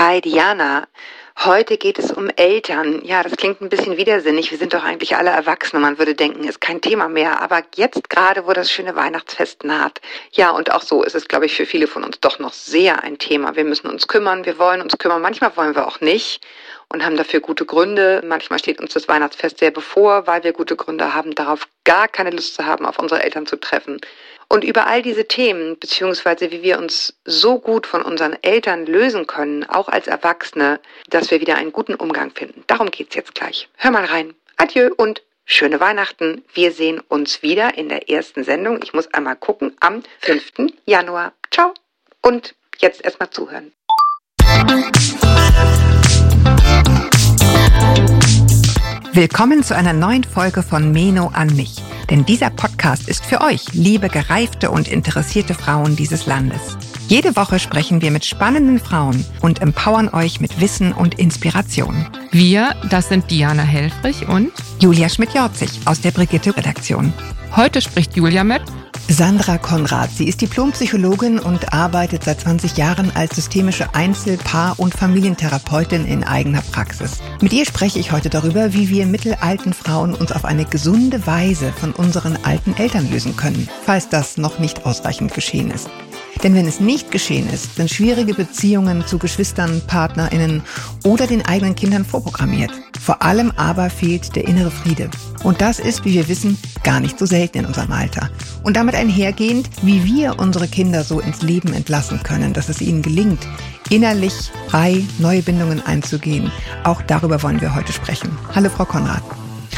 Hi Diana, heute geht es um Eltern. Ja, das klingt ein bisschen widersinnig. Wir sind doch eigentlich alle Erwachsene. Man würde denken, ist kein Thema mehr. Aber jetzt gerade, wo das schöne Weihnachtsfest naht. Ja, und auch so ist es, glaube ich, für viele von uns doch noch sehr ein Thema. Wir müssen uns kümmern, wir wollen uns kümmern. Manchmal wollen wir auch nicht und haben dafür gute Gründe. Manchmal steht uns das Weihnachtsfest sehr bevor, weil wir gute Gründe haben, darauf gar keine Lust zu haben, auf unsere Eltern zu treffen. Und über all diese Themen, beziehungsweise wie wir uns so gut von unseren Eltern lösen können, auch als Erwachsene, dass wir wieder einen guten Umgang finden. Darum geht's jetzt gleich. Hör mal rein. Adieu und schöne Weihnachten. Wir sehen uns wieder in der ersten Sendung. Ich muss einmal gucken, am 5. Januar. Ciao. Und jetzt erstmal zuhören. Willkommen zu einer neuen Folge von Meno an mich. Denn dieser Podcast ist für euch, liebe gereifte und interessierte Frauen dieses Landes. Jede Woche sprechen wir mit spannenden Frauen und empowern euch mit Wissen und Inspiration. Wir, das sind Diana Helfrich und Julia Schmidt-Jorzig aus der Brigitte-Redaktion. Heute spricht Julia mit Sandra Konrad. Sie ist Diplompsychologin und arbeitet seit 20 Jahren als systemische Einzel-, Paar- und Familientherapeutin in eigener Praxis. Mit ihr spreche ich heute darüber, wie wir mittelalten Frauen uns auf eine gesunde Weise von unseren alten Eltern lösen können, falls das noch nicht ausreichend geschehen ist. Denn wenn es nicht geschehen ist, sind schwierige Beziehungen zu Geschwistern, PartnerInnen oder den eigenen Kindern vorprogrammiert. Vor allem aber fehlt der innere Friede. Und das ist, wie wir wissen, gar nicht so selten in unserem Alter. Und damit einhergehend, wie wir unsere Kinder so ins Leben entlassen können, dass es ihnen gelingt, innerlich frei neue Bindungen einzugehen. Auch darüber wollen wir heute sprechen. Hallo, Frau Konrad.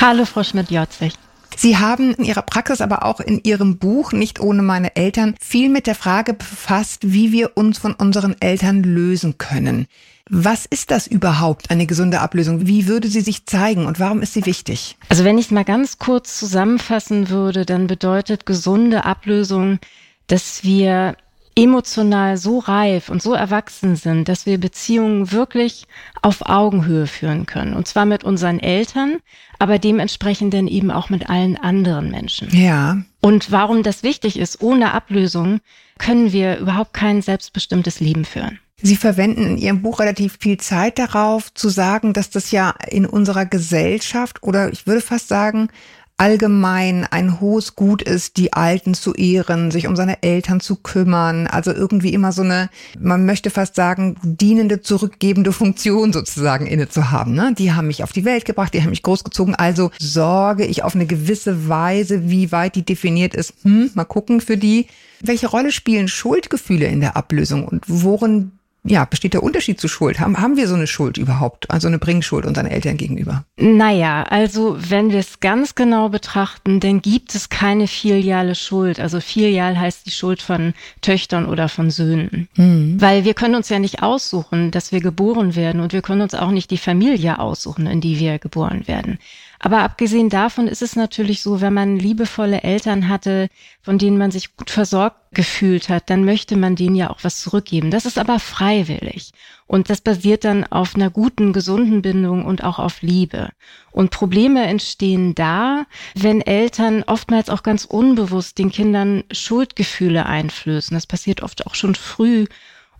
Hallo, Frau Schmidt-Jotzig. Sie haben in Ihrer Praxis, aber auch in Ihrem Buch Nicht ohne meine Eltern viel mit der Frage befasst, wie wir uns von unseren Eltern lösen können. Was ist das überhaupt, eine gesunde Ablösung? Wie würde sie sich zeigen und warum ist sie wichtig? Also wenn ich mal ganz kurz zusammenfassen würde, dann bedeutet gesunde Ablösung, dass wir emotional so reif und so erwachsen sind, dass wir Beziehungen wirklich auf Augenhöhe führen können. Und zwar mit unseren Eltern, aber dementsprechend dann eben auch mit allen anderen Menschen. Ja. Und warum das wichtig ist, ohne Ablösung können wir überhaupt kein selbstbestimmtes Leben führen. Sie verwenden in Ihrem Buch relativ viel Zeit darauf zu sagen, dass das ja in unserer Gesellschaft oder ich würde fast sagen, allgemein ein hohes Gut ist, die Alten zu ehren, sich um seine Eltern zu kümmern. Also irgendwie immer so eine, man möchte fast sagen, dienende, zurückgebende Funktion sozusagen inne zu haben. Ne? Die haben mich auf die Welt gebracht, die haben mich großgezogen. Also sorge ich auf eine gewisse Weise, wie weit die definiert ist. Hm, mal gucken für die. Welche Rolle spielen Schuldgefühle in der Ablösung und worin ja, besteht der Unterschied zu Schuld? Haben, haben wir so eine Schuld überhaupt, also eine Bringschuld unseren Eltern gegenüber? Naja, also wenn wir es ganz genau betrachten, dann gibt es keine filiale Schuld. Also filial heißt die Schuld von Töchtern oder von Söhnen. Mhm. Weil wir können uns ja nicht aussuchen, dass wir geboren werden und wir können uns auch nicht die Familie aussuchen, in die wir geboren werden. Aber abgesehen davon ist es natürlich so, wenn man liebevolle Eltern hatte, von denen man sich gut versorgt gefühlt hat, dann möchte man denen ja auch was zurückgeben. Das ist aber freiwillig. Und das basiert dann auf einer guten, gesunden Bindung und auch auf Liebe. Und Probleme entstehen da, wenn Eltern oftmals auch ganz unbewusst den Kindern Schuldgefühle einflößen. Das passiert oft auch schon früh.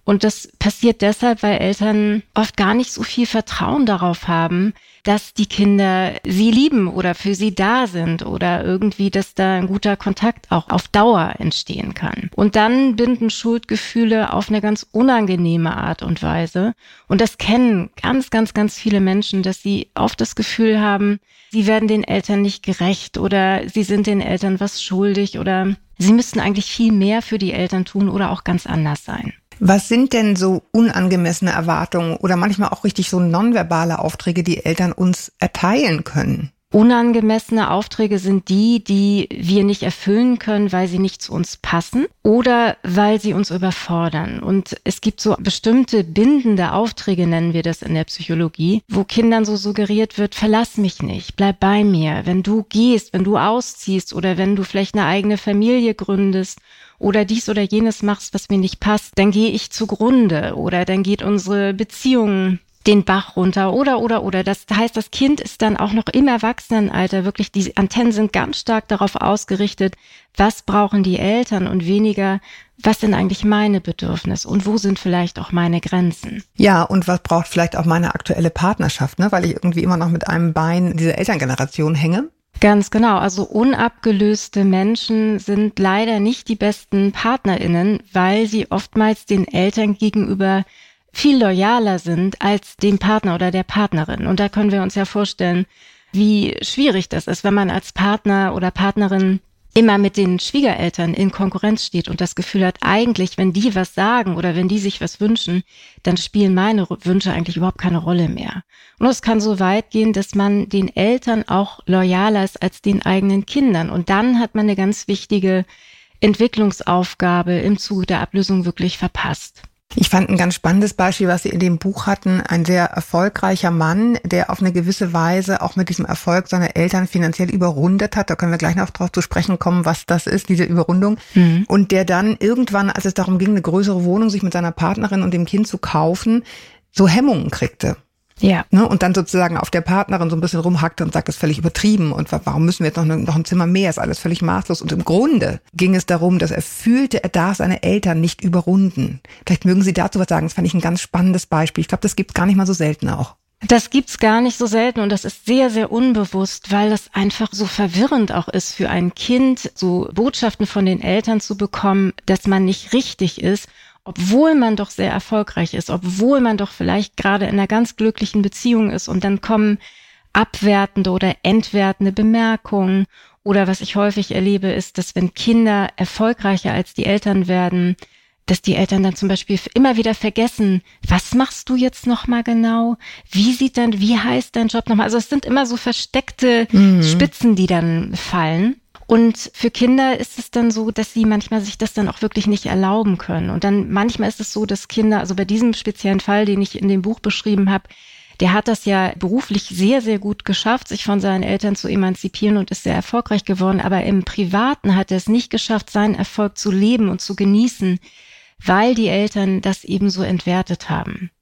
Und das passiert deshalb, weil Eltern oft gar nicht so viel Vertrauen darauf haben, dass die Kinder sie lieben oder für sie da sind oder irgendwie, dass da ein guter Kontakt auch auf Dauer entstehen kann. Und dann binden Schuldgefühle auf eine ganz unangenehme Art und Weise. Und das kennen ganz, ganz, ganz viele Menschen, dass sie oft das Gefühl haben, sie werden den Eltern nicht gerecht oder sie sind den Eltern was schuldig oder sie müssten eigentlich viel mehr für die Eltern tun oder auch ganz anders sein. Was sind denn so unangemessene Erwartungen oder manchmal auch richtig so nonverbale Aufträge, die Eltern uns erteilen können? Unangemessene Aufträge sind die, die wir nicht erfüllen können, weil sie nicht zu uns passen oder weil sie uns überfordern. Und es gibt so bestimmte bindende Aufträge, nennen wir das in der Psychologie, wo Kindern so suggeriert wird, verlass mich nicht, bleib bei mir. Wenn du gehst, wenn du ausziehst oder wenn du vielleicht eine eigene Familie gründest oder dies oder jenes machst, was mir nicht passt, dann gehe ich zugrunde oder dann geht unsere Beziehung den Bach runter oder oder oder. Das heißt, das Kind ist dann auch noch im Erwachsenenalter wirklich, die Antennen sind ganz stark darauf ausgerichtet, was brauchen die Eltern und weniger, was sind eigentlich meine Bedürfnisse und wo sind vielleicht auch meine Grenzen? Ja, und was braucht vielleicht auch meine aktuelle Partnerschaft, ne? weil ich irgendwie immer noch mit einem Bein dieser Elterngeneration hänge? Ganz genau. Also unabgelöste Menschen sind leider nicht die besten Partnerinnen, weil sie oftmals den Eltern gegenüber viel loyaler sind als dem Partner oder der Partnerin. Und da können wir uns ja vorstellen, wie schwierig das ist, wenn man als Partner oder Partnerin immer mit den Schwiegereltern in Konkurrenz steht und das Gefühl hat, eigentlich, wenn die was sagen oder wenn die sich was wünschen, dann spielen meine Wünsche eigentlich überhaupt keine Rolle mehr. Und es kann so weit gehen, dass man den Eltern auch loyaler ist als den eigenen Kindern. Und dann hat man eine ganz wichtige Entwicklungsaufgabe im Zuge der Ablösung wirklich verpasst. Ich fand ein ganz spannendes Beispiel, was Sie in dem Buch hatten. Ein sehr erfolgreicher Mann, der auf eine gewisse Weise auch mit diesem Erfolg seine Eltern finanziell überrundet hat. Da können wir gleich noch drauf zu sprechen kommen, was das ist, diese Überrundung. Mhm. Und der dann irgendwann, als es darum ging, eine größere Wohnung sich mit seiner Partnerin und dem Kind zu kaufen, so Hemmungen kriegte. Ja. Ne, und dann sozusagen auf der Partnerin so ein bisschen rumhackte und sagt, das ist völlig übertrieben und warum müssen wir jetzt noch, noch ein Zimmer mehr, ist alles völlig maßlos. Und im Grunde ging es darum, dass er fühlte, er darf seine Eltern nicht überrunden. Vielleicht mögen Sie dazu was sagen, das fand ich ein ganz spannendes Beispiel. Ich glaube, das gibt gar nicht mal so selten auch. Das gibt's gar nicht so selten und das ist sehr, sehr unbewusst, weil das einfach so verwirrend auch ist für ein Kind, so Botschaften von den Eltern zu bekommen, dass man nicht richtig ist obwohl man doch sehr erfolgreich ist, obwohl man doch vielleicht gerade in einer ganz glücklichen Beziehung ist und dann kommen abwertende oder entwertende Bemerkungen oder was ich häufig erlebe, ist, dass wenn Kinder erfolgreicher als die Eltern werden, dass die Eltern dann zum Beispiel immer wieder vergessen, was machst du jetzt nochmal genau? Wie sieht dann, wie heißt dein Job nochmal? Also es sind immer so versteckte mhm. Spitzen, die dann fallen. Und für Kinder ist es dann so, dass sie manchmal sich das dann auch wirklich nicht erlauben können. Und dann manchmal ist es so, dass Kinder, also bei diesem speziellen Fall, den ich in dem Buch beschrieben habe, der hat das ja beruflich sehr, sehr gut geschafft, sich von seinen Eltern zu emanzipieren und ist sehr erfolgreich geworden. Aber im Privaten hat er es nicht geschafft, seinen Erfolg zu leben und zu genießen, weil die Eltern das eben so entwertet haben.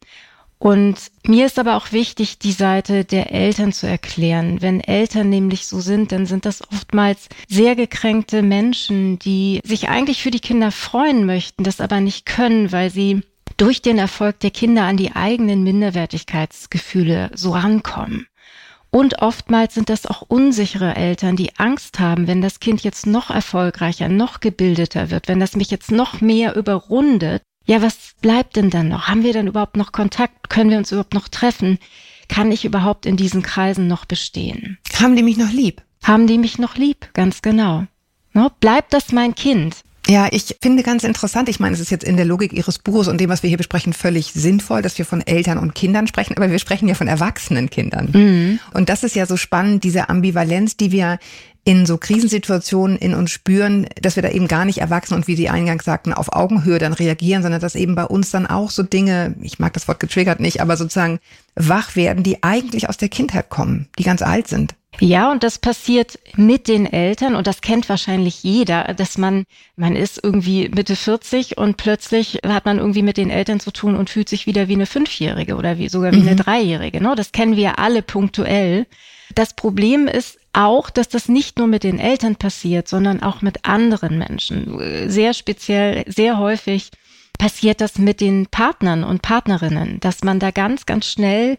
Und mir ist aber auch wichtig, die Seite der Eltern zu erklären. Wenn Eltern nämlich so sind, dann sind das oftmals sehr gekränkte Menschen, die sich eigentlich für die Kinder freuen möchten, das aber nicht können, weil sie durch den Erfolg der Kinder an die eigenen Minderwertigkeitsgefühle so rankommen. Und oftmals sind das auch unsichere Eltern, die Angst haben, wenn das Kind jetzt noch erfolgreicher, noch gebildeter wird, wenn das mich jetzt noch mehr überrundet, ja, was bleibt denn dann noch? Haben wir denn überhaupt noch Kontakt? Können wir uns überhaupt noch treffen? Kann ich überhaupt in diesen Kreisen noch bestehen? Haben die mich noch lieb? Haben die mich noch lieb? Ganz genau. No? Bleibt das mein Kind? Ja, ich finde ganz interessant, ich meine, es ist jetzt in der Logik Ihres Buches und dem, was wir hier besprechen, völlig sinnvoll, dass wir von Eltern und Kindern sprechen, aber wir sprechen ja von erwachsenen Kindern. Mhm. Und das ist ja so spannend, diese Ambivalenz, die wir in so Krisensituationen in uns spüren, dass wir da eben gar nicht erwachsen und wie Sie eingangs sagten, auf Augenhöhe dann reagieren, sondern dass eben bei uns dann auch so Dinge, ich mag das Wort getriggert nicht, aber sozusagen wach werden, die eigentlich aus der Kindheit kommen, die ganz alt sind. Ja, und das passiert mit den Eltern und das kennt wahrscheinlich jeder, dass man, man ist irgendwie Mitte 40 und plötzlich hat man irgendwie mit den Eltern zu tun und fühlt sich wieder wie eine Fünfjährige oder wie sogar wie mhm. eine Dreijährige. Ne? Das kennen wir alle punktuell. Das Problem ist auch, dass das nicht nur mit den Eltern passiert, sondern auch mit anderen Menschen. Sehr speziell, sehr häufig passiert das mit den Partnern und Partnerinnen, dass man da ganz, ganz schnell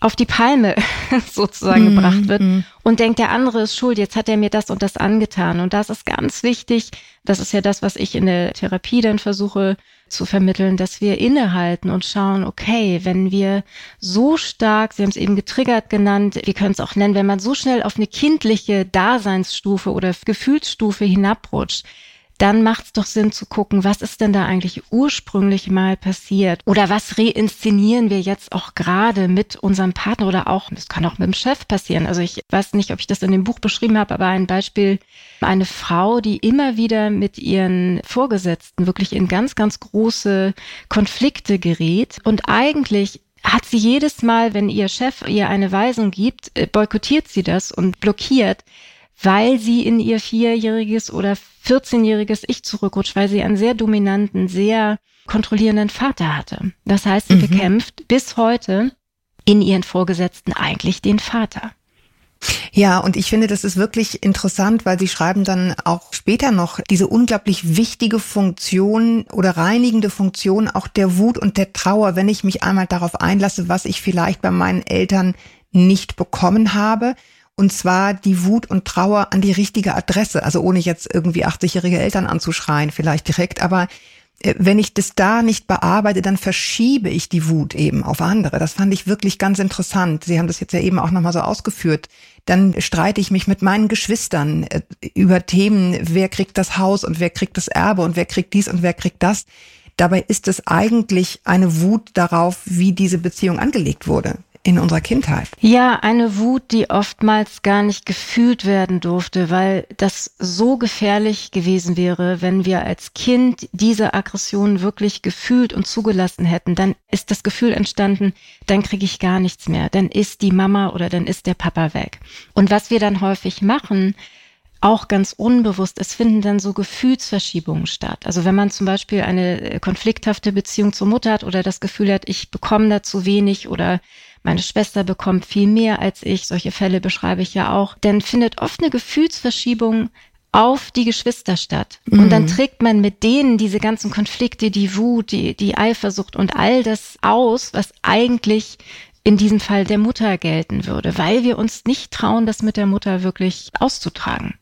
auf die Palme sozusagen mm, gebracht wird mm. und denkt, der andere ist schuld, jetzt hat er mir das und das angetan. Und das ist ganz wichtig. Das ist ja das, was ich in der Therapie dann versuche zu vermitteln, dass wir innehalten und schauen, okay, wenn wir so stark, Sie haben es eben getriggert genannt, wir können es auch nennen, wenn man so schnell auf eine kindliche Daseinsstufe oder Gefühlsstufe hinabrutscht, dann macht es doch Sinn zu gucken, was ist denn da eigentlich ursprünglich mal passiert? Oder was reinszenieren wir jetzt auch gerade mit unserem Partner oder auch, es kann auch mit dem Chef passieren. Also ich weiß nicht, ob ich das in dem Buch beschrieben habe, aber ein Beispiel, eine Frau, die immer wieder mit ihren Vorgesetzten wirklich in ganz, ganz große Konflikte gerät und eigentlich hat sie jedes Mal, wenn ihr Chef ihr eine Weisung gibt, äh, boykottiert sie das und blockiert, weil sie in ihr vierjähriges oder 14-jähriges Ich zurückrutscht, weil sie einen sehr dominanten, sehr kontrollierenden Vater hatte. Das heißt, sie mhm. bekämpft bis heute in ihren Vorgesetzten eigentlich den Vater. Ja, und ich finde, das ist wirklich interessant, weil Sie schreiben dann auch später noch diese unglaublich wichtige Funktion oder reinigende Funktion auch der Wut und der Trauer, wenn ich mich einmal darauf einlasse, was ich vielleicht bei meinen Eltern nicht bekommen habe. Und zwar die Wut und Trauer an die richtige Adresse. Also ohne jetzt irgendwie 80-jährige Eltern anzuschreien, vielleicht direkt, aber äh, wenn ich das da nicht bearbeite, dann verschiebe ich die Wut eben auf andere. Das fand ich wirklich ganz interessant. Sie haben das jetzt ja eben auch nochmal so ausgeführt. Dann streite ich mich mit meinen Geschwistern äh, über Themen, wer kriegt das Haus und wer kriegt das Erbe und wer kriegt dies und wer kriegt das. Dabei ist es eigentlich eine Wut darauf, wie diese Beziehung angelegt wurde in unserer Kindheit. Ja, eine Wut, die oftmals gar nicht gefühlt werden durfte, weil das so gefährlich gewesen wäre, wenn wir als Kind diese Aggression wirklich gefühlt und zugelassen hätten. Dann ist das Gefühl entstanden, dann kriege ich gar nichts mehr, dann ist die Mama oder dann ist der Papa weg. Und was wir dann häufig machen, auch ganz unbewusst, es finden dann so Gefühlsverschiebungen statt. Also wenn man zum Beispiel eine konflikthafte Beziehung zur Mutter hat oder das Gefühl hat, ich bekomme da zu wenig oder meine Schwester bekommt viel mehr als ich, solche Fälle beschreibe ich ja auch, dann findet oft eine Gefühlsverschiebung auf die Geschwister statt. Und dann mhm. trägt man mit denen diese ganzen Konflikte, die Wut, die, die Eifersucht und all das aus, was eigentlich in diesem Fall der Mutter gelten würde, weil wir uns nicht trauen, das mit der Mutter wirklich auszutragen.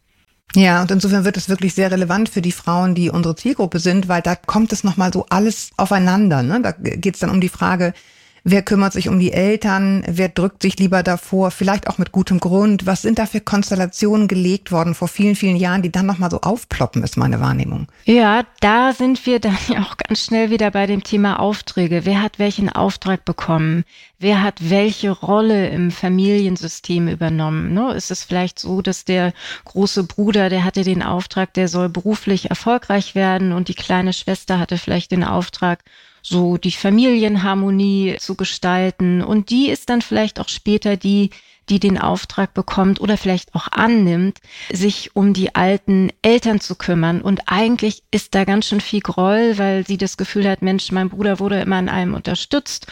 Ja, und insofern wird es wirklich sehr relevant für die Frauen, die unsere Zielgruppe sind, weil da kommt es nochmal so alles aufeinander. Ne? Da geht es dann um die Frage, Wer kümmert sich um die Eltern? Wer drückt sich lieber davor? Vielleicht auch mit gutem Grund. Was sind da für Konstellationen gelegt worden vor vielen, vielen Jahren, die dann nochmal so aufploppen, ist meine Wahrnehmung. Ja, da sind wir dann ja auch ganz schnell wieder bei dem Thema Aufträge. Wer hat welchen Auftrag bekommen? Wer hat welche Rolle im Familiensystem übernommen? Ne? Ist es vielleicht so, dass der große Bruder, der hatte den Auftrag, der soll beruflich erfolgreich werden und die kleine Schwester hatte vielleicht den Auftrag, so die Familienharmonie zu gestalten. Und die ist dann vielleicht auch später die, die den Auftrag bekommt oder vielleicht auch annimmt, sich um die alten Eltern zu kümmern. Und eigentlich ist da ganz schön viel Groll, weil sie das Gefühl hat, Mensch, mein Bruder wurde immer in allem unterstützt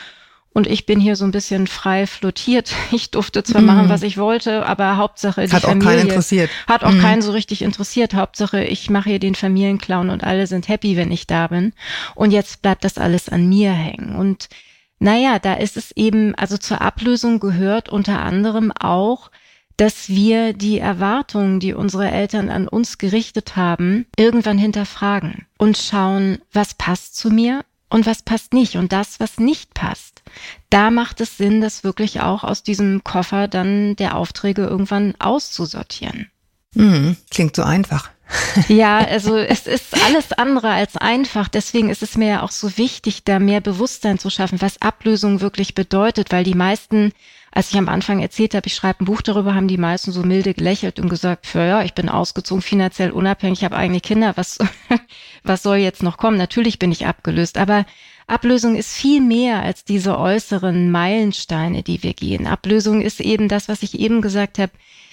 und ich bin hier so ein bisschen frei flottiert. Ich durfte zwar mm. machen, was ich wollte, aber Hauptsache die hat Familie. Hat auch keinen interessiert. Hat auch mm. keinen so richtig interessiert. Hauptsache ich mache hier den Familienclown und alle sind happy, wenn ich da bin. Und jetzt bleibt das alles an mir hängen. Und naja, da ist es eben, also zur Ablösung gehört unter anderem auch, dass wir die Erwartungen, die unsere Eltern an uns gerichtet haben, irgendwann hinterfragen und schauen, was passt zu mir und was passt nicht. Und das, was nicht passt, da macht es Sinn, das wirklich auch aus diesem Koffer dann der Aufträge irgendwann auszusortieren. Mhm, klingt so einfach. ja, also es ist alles andere als einfach. Deswegen ist es mir ja auch so wichtig, da mehr Bewusstsein zu schaffen, was Ablösung wirklich bedeutet, weil die meisten, als ich am Anfang erzählt habe, ich schreibe ein Buch darüber, haben die meisten so milde gelächelt und gesagt, ja, ich bin ausgezogen, finanziell unabhängig, ich habe eigene Kinder, was, was soll jetzt noch kommen? Natürlich bin ich abgelöst, aber Ablösung ist viel mehr als diese äußeren Meilensteine, die wir gehen. Ablösung ist eben das, was ich eben gesagt habe,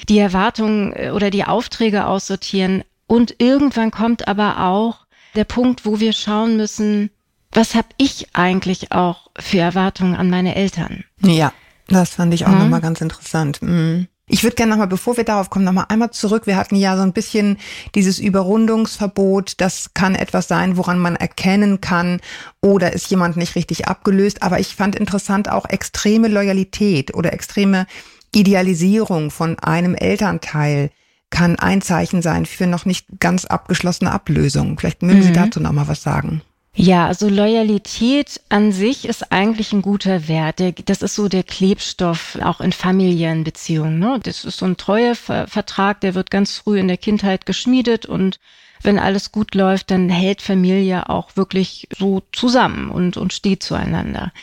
die Erwartungen äh, oder die Aufträge aussortieren. Und irgendwann kommt aber auch der Punkt, wo wir schauen müssen, was habe ich eigentlich auch für Erwartungen an meine Eltern? Ja, das fand ich auch hm? nochmal ganz interessant. Mhm. Ich würde gerne nochmal, bevor wir darauf kommen, nochmal einmal zurück. Wir hatten ja so ein bisschen dieses Überrundungsverbot. Das kann etwas sein, woran man erkennen kann, oder ist jemand nicht richtig abgelöst. Aber ich fand interessant auch extreme Loyalität oder extreme Idealisierung von einem Elternteil kann ein Zeichen sein für noch nicht ganz abgeschlossene Ablösung. Vielleicht mögen mhm. Sie dazu nochmal was sagen. Ja, also Loyalität an sich ist eigentlich ein guter Wert. Das ist so der Klebstoff auch in familiären Beziehungen. Ne? Das ist so ein Treuevertrag, der wird ganz früh in der Kindheit geschmiedet und wenn alles gut läuft, dann hält Familie auch wirklich so zusammen und, und steht zueinander.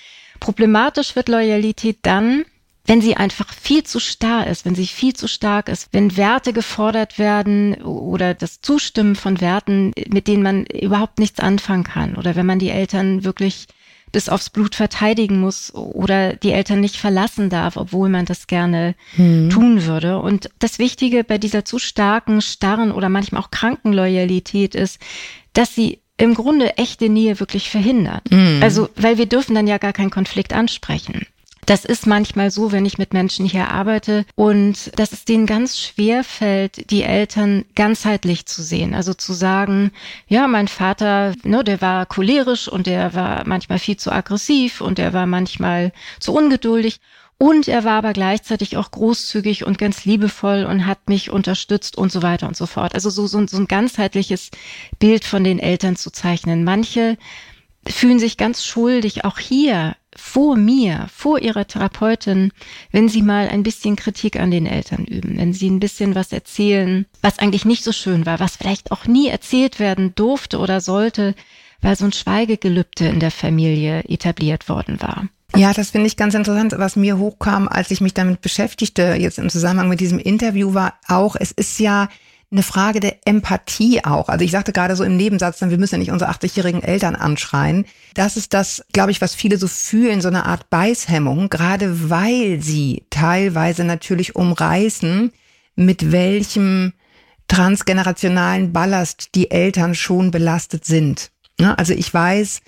Problematisch wird Loyalität dann, wenn sie einfach viel zu starr ist, wenn sie viel zu stark ist, wenn Werte gefordert werden oder das Zustimmen von Werten, mit denen man überhaupt nichts anfangen kann oder wenn man die Eltern wirklich bis aufs Blut verteidigen muss oder die Eltern nicht verlassen darf, obwohl man das gerne hm. tun würde. Und das Wichtige bei dieser zu starken, starren oder manchmal auch kranken Loyalität ist, dass sie im Grunde echte Nähe wirklich verhindert. Mhm. Also, weil wir dürfen dann ja gar keinen Konflikt ansprechen. Das ist manchmal so, wenn ich mit Menschen hier arbeite und dass es denen ganz schwer fällt, die Eltern ganzheitlich zu sehen. Also zu sagen, ja, mein Vater, ne, der war cholerisch und der war manchmal viel zu aggressiv und der war manchmal zu ungeduldig. Und er war aber gleichzeitig auch großzügig und ganz liebevoll und hat mich unterstützt und so weiter und so fort. Also so, so, so ein ganzheitliches Bild von den Eltern zu zeichnen. Manche fühlen sich ganz schuldig, auch hier vor mir, vor ihrer Therapeutin, wenn sie mal ein bisschen Kritik an den Eltern üben, wenn sie ein bisschen was erzählen, was eigentlich nicht so schön war, was vielleicht auch nie erzählt werden durfte oder sollte, weil so ein Schweigegelübde in der Familie etabliert worden war. Ja, das finde ich ganz interessant. Was mir hochkam, als ich mich damit beschäftigte, jetzt im Zusammenhang mit diesem Interview, war auch, es ist ja eine Frage der Empathie auch. Also ich sagte gerade so im Nebensatz, dann wir müssen ja nicht unsere 80-jährigen Eltern anschreien. Das ist das, glaube ich, was viele so fühlen, so eine Art Beißhemmung, gerade weil sie teilweise natürlich umreißen, mit welchem transgenerationalen Ballast die Eltern schon belastet sind. Also ich weiß,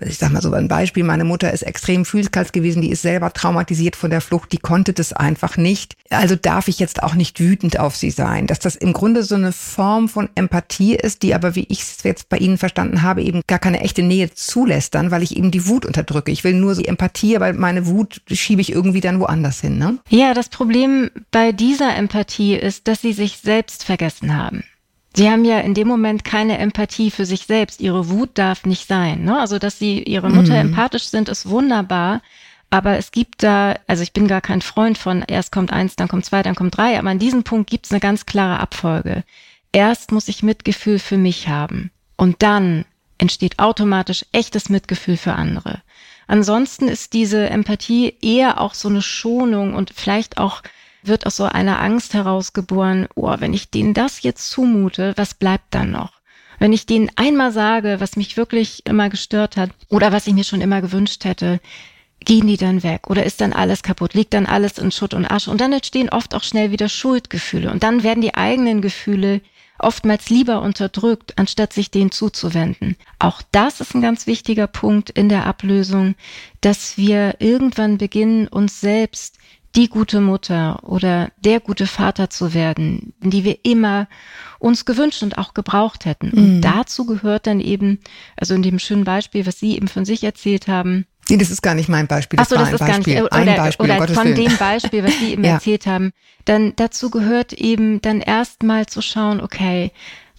ich sag mal so ein Beispiel, meine Mutter ist extrem fühlskalt gewesen, die ist selber traumatisiert von der Flucht, die konnte das einfach nicht. Also darf ich jetzt auch nicht wütend auf sie sein. Dass das im Grunde so eine Form von Empathie ist, die aber, wie ich es jetzt bei Ihnen verstanden habe, eben gar keine echte Nähe zulässt dann, weil ich eben die Wut unterdrücke. Ich will nur die Empathie, aber meine Wut schiebe ich irgendwie dann woanders hin. Ne? Ja, das Problem bei dieser Empathie ist, dass sie sich selbst vergessen haben. Sie haben ja in dem Moment keine Empathie für sich selbst. Ihre Wut darf nicht sein. Ne? Also, dass Sie Ihre Mutter mhm. empathisch sind, ist wunderbar. Aber es gibt da, also ich bin gar kein Freund von, erst kommt eins, dann kommt zwei, dann kommt drei. Aber an diesem Punkt gibt es eine ganz klare Abfolge. Erst muss ich Mitgefühl für mich haben. Und dann entsteht automatisch echtes Mitgefühl für andere. Ansonsten ist diese Empathie eher auch so eine Schonung und vielleicht auch wird aus so einer Angst herausgeboren, oh, wenn ich denen das jetzt zumute, was bleibt dann noch? Wenn ich denen einmal sage, was mich wirklich immer gestört hat oder was ich mir schon immer gewünscht hätte, gehen die dann weg oder ist dann alles kaputt, liegt dann alles in Schutt und Asche und dann entstehen oft auch schnell wieder Schuldgefühle und dann werden die eigenen Gefühle oftmals lieber unterdrückt, anstatt sich denen zuzuwenden. Auch das ist ein ganz wichtiger Punkt in der Ablösung, dass wir irgendwann beginnen, uns selbst die gute Mutter oder der gute Vater zu werden, die wir immer uns gewünscht und auch gebraucht hätten. Und mhm. dazu gehört dann eben, also in dem schönen Beispiel, was Sie eben von sich erzählt haben, Nee, das ist gar nicht mein Beispiel. Das, Ach so, das ist Beispiel. gar nicht, oder, ein Beispiel, oder um von Willen. dem Beispiel, was Sie eben ja. erzählt haben, dann dazu gehört eben dann erstmal zu schauen, okay,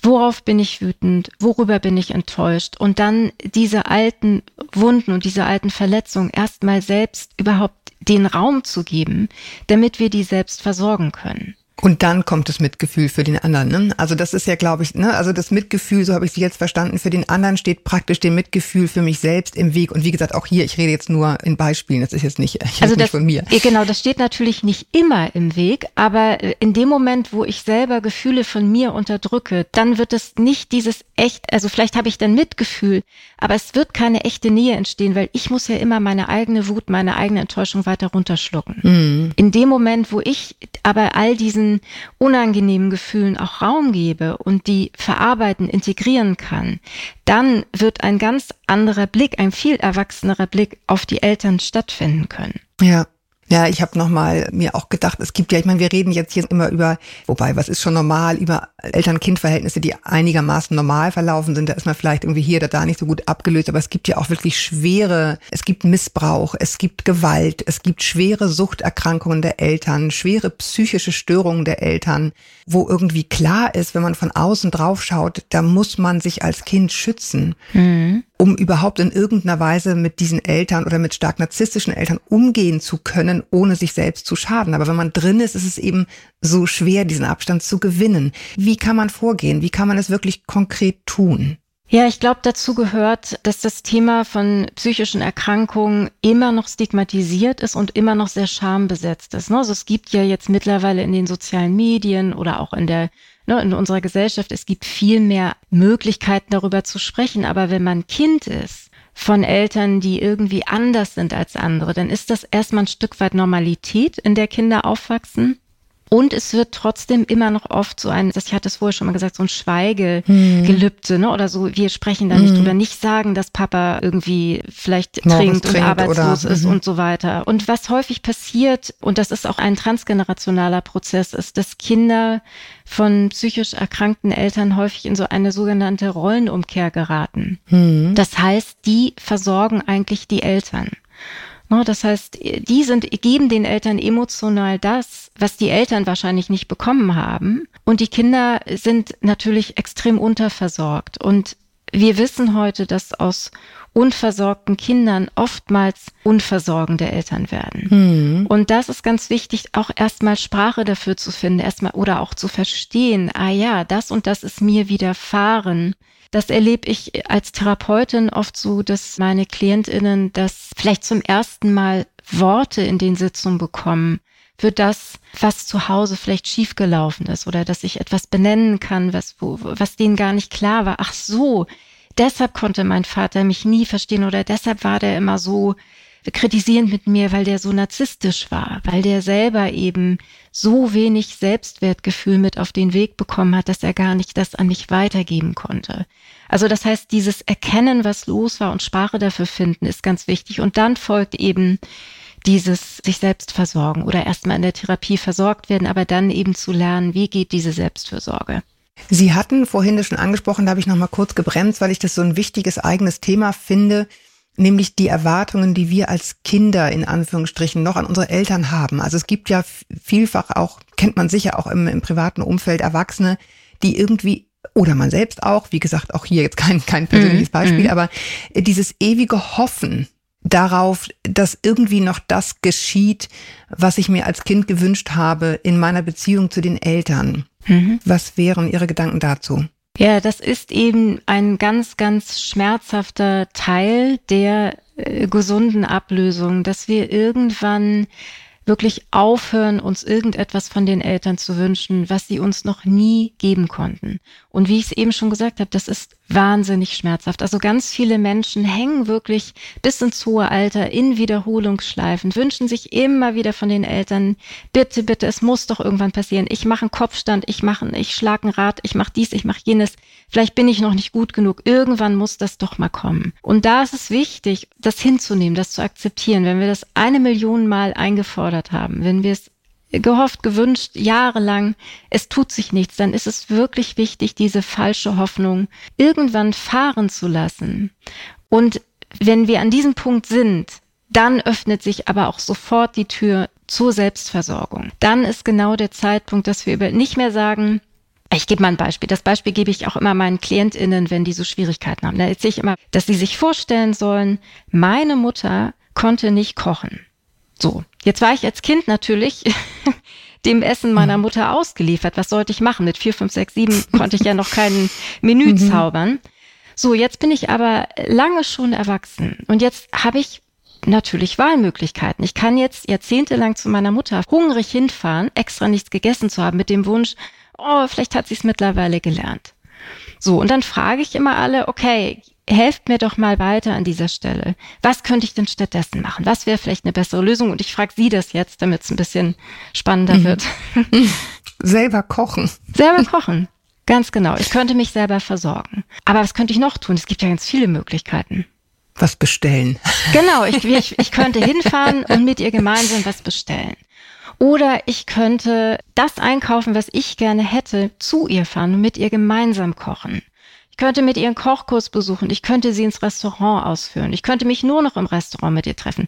worauf bin ich wütend, worüber bin ich enttäuscht und dann diese alten Wunden und diese alten Verletzungen erstmal selbst überhaupt den Raum zu geben, damit wir die selbst versorgen können. Und dann kommt das Mitgefühl für den anderen. Ne? Also das ist ja, glaube ich, ne? also das Mitgefühl, so habe ich sie jetzt verstanden, für den anderen steht praktisch dem Mitgefühl für mich selbst im Weg. Und wie gesagt, auch hier, ich rede jetzt nur in Beispielen, das ist jetzt nicht, ich also das, nicht von mir. Genau, das steht natürlich nicht immer im Weg, aber in dem Moment, wo ich selber Gefühle von mir unterdrücke, dann wird es nicht dieses echt, also vielleicht habe ich dann Mitgefühl, aber es wird keine echte Nähe entstehen, weil ich muss ja immer meine eigene Wut, meine eigene Enttäuschung weiter runterschlucken. Mhm. In dem Moment, wo ich aber all diesen diesen unangenehmen Gefühlen auch Raum gebe und die verarbeiten, integrieren kann, dann wird ein ganz anderer Blick, ein viel erwachsenerer Blick auf die Eltern stattfinden können. Ja. Ja, ich habe nochmal mir auch gedacht, es gibt ja, ich meine, wir reden jetzt hier immer über, wobei, was ist schon normal, über Eltern-Kind-Verhältnisse, die einigermaßen normal verlaufen sind. Da ist man vielleicht irgendwie hier oder da nicht so gut abgelöst, aber es gibt ja auch wirklich schwere, es gibt Missbrauch, es gibt Gewalt, es gibt schwere Suchterkrankungen der Eltern, schwere psychische Störungen der Eltern, wo irgendwie klar ist, wenn man von außen drauf schaut, da muss man sich als Kind schützen. Mhm um überhaupt in irgendeiner Weise mit diesen Eltern oder mit stark narzisstischen Eltern umgehen zu können, ohne sich selbst zu schaden. Aber wenn man drin ist, ist es eben so schwer, diesen Abstand zu gewinnen. Wie kann man vorgehen? Wie kann man es wirklich konkret tun? Ja, ich glaube, dazu gehört, dass das Thema von psychischen Erkrankungen immer noch stigmatisiert ist und immer noch sehr schambesetzt ist. Ne? Also es gibt ja jetzt mittlerweile in den sozialen Medien oder auch in der ne, in unserer Gesellschaft, es gibt viel mehr Möglichkeiten darüber zu sprechen. Aber wenn man Kind ist, von Eltern, die irgendwie anders sind als andere, dann ist das erstmal ein Stück weit Normalität, in der Kinder aufwachsen. Und es wird trotzdem immer noch oft so ein, ich hatte es vorher schon mal gesagt, so ein Schweigegelübde, hm. ne? Oder so, wir sprechen da nicht hm. drüber. Nicht sagen, dass Papa irgendwie vielleicht trinkt, trinkt und arbeitslos oder, ist -hmm. und so weiter. Und was häufig passiert, und das ist auch ein transgenerationaler Prozess, ist, dass Kinder von psychisch erkrankten Eltern häufig in so eine sogenannte Rollenumkehr geraten. Hm. Das heißt, die versorgen eigentlich die Eltern. Ne, das heißt, die sind, geben den Eltern emotional das, was die Eltern wahrscheinlich nicht bekommen haben. Und die Kinder sind natürlich extrem unterversorgt. Und wir wissen heute, dass aus unversorgten Kindern oftmals unversorgende Eltern werden. Hm. Und das ist ganz wichtig, auch erstmal Sprache dafür zu finden, erstmal oder auch zu verstehen, ah ja, das und das ist mir widerfahren. Das erlebe ich als Therapeutin oft so, dass meine Klientinnen das vielleicht zum ersten Mal Worte in den Sitzungen bekommen für das, was zu Hause vielleicht schiefgelaufen ist oder dass ich etwas benennen kann, was, wo, was denen gar nicht klar war. Ach so, deshalb konnte mein Vater mich nie verstehen oder deshalb war der immer so kritisierend mit mir, weil der so narzisstisch war, weil der selber eben so wenig Selbstwertgefühl mit auf den Weg bekommen hat, dass er gar nicht das an mich weitergeben konnte. Also das heißt, dieses Erkennen, was los war und Sprache dafür finden, ist ganz wichtig. Und dann folgt eben dieses sich selbst versorgen oder erstmal in der Therapie versorgt werden, aber dann eben zu lernen, wie geht diese Selbstfürsorge. Sie hatten vorhin das schon angesprochen, da habe ich noch mal kurz gebremst, weil ich das so ein wichtiges eigenes Thema finde nämlich die Erwartungen, die wir als Kinder in Anführungsstrichen noch an unsere Eltern haben. Also es gibt ja vielfach auch, kennt man sicher auch im, im privaten Umfeld Erwachsene, die irgendwie oder man selbst auch, wie gesagt, auch hier jetzt kein, kein persönliches mhm. Beispiel, mhm. aber dieses ewige Hoffen darauf, dass irgendwie noch das geschieht, was ich mir als Kind gewünscht habe in meiner Beziehung zu den Eltern. Mhm. Was wären Ihre Gedanken dazu? Ja, das ist eben ein ganz, ganz schmerzhafter Teil der äh, gesunden Ablösung, dass wir irgendwann wirklich aufhören, uns irgendetwas von den Eltern zu wünschen, was sie uns noch nie geben konnten. Und wie ich es eben schon gesagt habe, das ist wahnsinnig schmerzhaft. Also ganz viele Menschen hängen wirklich bis ins hohe Alter in Wiederholungsschleifen, wünschen sich immer wieder von den Eltern, bitte, bitte, es muss doch irgendwann passieren. Ich mache einen Kopfstand, ich mache, ich schlage ein Rad, ich mache dies, ich mache jenes. Vielleicht bin ich noch nicht gut genug. Irgendwann muss das doch mal kommen. Und da ist es wichtig, das hinzunehmen, das zu akzeptieren. Wenn wir das eine Million Mal eingefordert haben, wenn wir es gehofft, gewünscht, jahrelang, es tut sich nichts, dann ist es wirklich wichtig, diese falsche Hoffnung irgendwann fahren zu lassen. Und wenn wir an diesem Punkt sind, dann öffnet sich aber auch sofort die Tür zur Selbstversorgung. Dann ist genau der Zeitpunkt, dass wir nicht mehr sagen, ich gebe mal ein Beispiel. Das Beispiel gebe ich auch immer meinen KlientInnen, wenn die so Schwierigkeiten haben. Da erzähle ich immer, dass sie sich vorstellen sollen, meine Mutter konnte nicht kochen. So, jetzt war ich als Kind natürlich dem Essen meiner mhm. Mutter ausgeliefert. Was sollte ich machen? Mit vier, fünf, sechs, sieben konnte ich ja noch kein Menü mhm. zaubern. So, jetzt bin ich aber lange schon erwachsen und jetzt habe ich natürlich Wahlmöglichkeiten. Ich kann jetzt jahrzehntelang zu meiner Mutter hungrig hinfahren, extra nichts gegessen zu haben, mit dem Wunsch, oh, vielleicht hat sie es mittlerweile gelernt. So, und dann frage ich immer alle, okay, helft mir doch mal weiter an dieser Stelle. Was könnte ich denn stattdessen machen? Was wäre vielleicht eine bessere Lösung? Und ich frage Sie das jetzt, damit es ein bisschen spannender mhm. wird. Selber kochen. Selber kochen. Ganz genau. Ich könnte mich selber versorgen. Aber was könnte ich noch tun? Es gibt ja ganz viele Möglichkeiten. Was bestellen. Genau, ich, ich, ich könnte hinfahren und mit ihr gemeinsam was bestellen. Oder ich könnte das einkaufen, was ich gerne hätte, zu ihr fahren und mit ihr gemeinsam kochen. Ich könnte mit ihr einen Kochkurs besuchen. Ich könnte sie ins Restaurant ausführen. Ich könnte mich nur noch im Restaurant mit ihr treffen.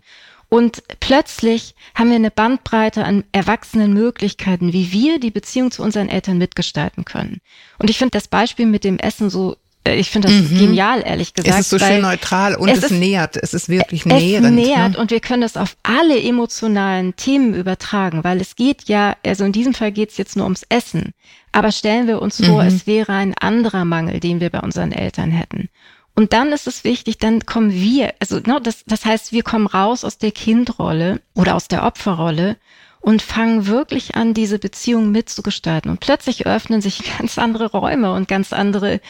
Und plötzlich haben wir eine Bandbreite an erwachsenen Möglichkeiten, wie wir die Beziehung zu unseren Eltern mitgestalten können. Und ich finde das Beispiel mit dem Essen so ich finde das mhm. genial, ehrlich gesagt. Es ist so schön neutral und es, es ist, nährt. Es ist wirklich nährend. Es nährt ne? und wir können das auf alle emotionalen Themen übertragen, weil es geht ja, also in diesem Fall geht es jetzt nur ums Essen. Aber stellen wir uns vor, mhm. es wäre ein anderer Mangel, den wir bei unseren Eltern hätten. Und dann ist es wichtig, dann kommen wir, also no, das, das heißt, wir kommen raus aus der Kindrolle oder aus der Opferrolle und fangen wirklich an, diese Beziehung mitzugestalten. Und plötzlich öffnen sich ganz andere Räume und ganz andere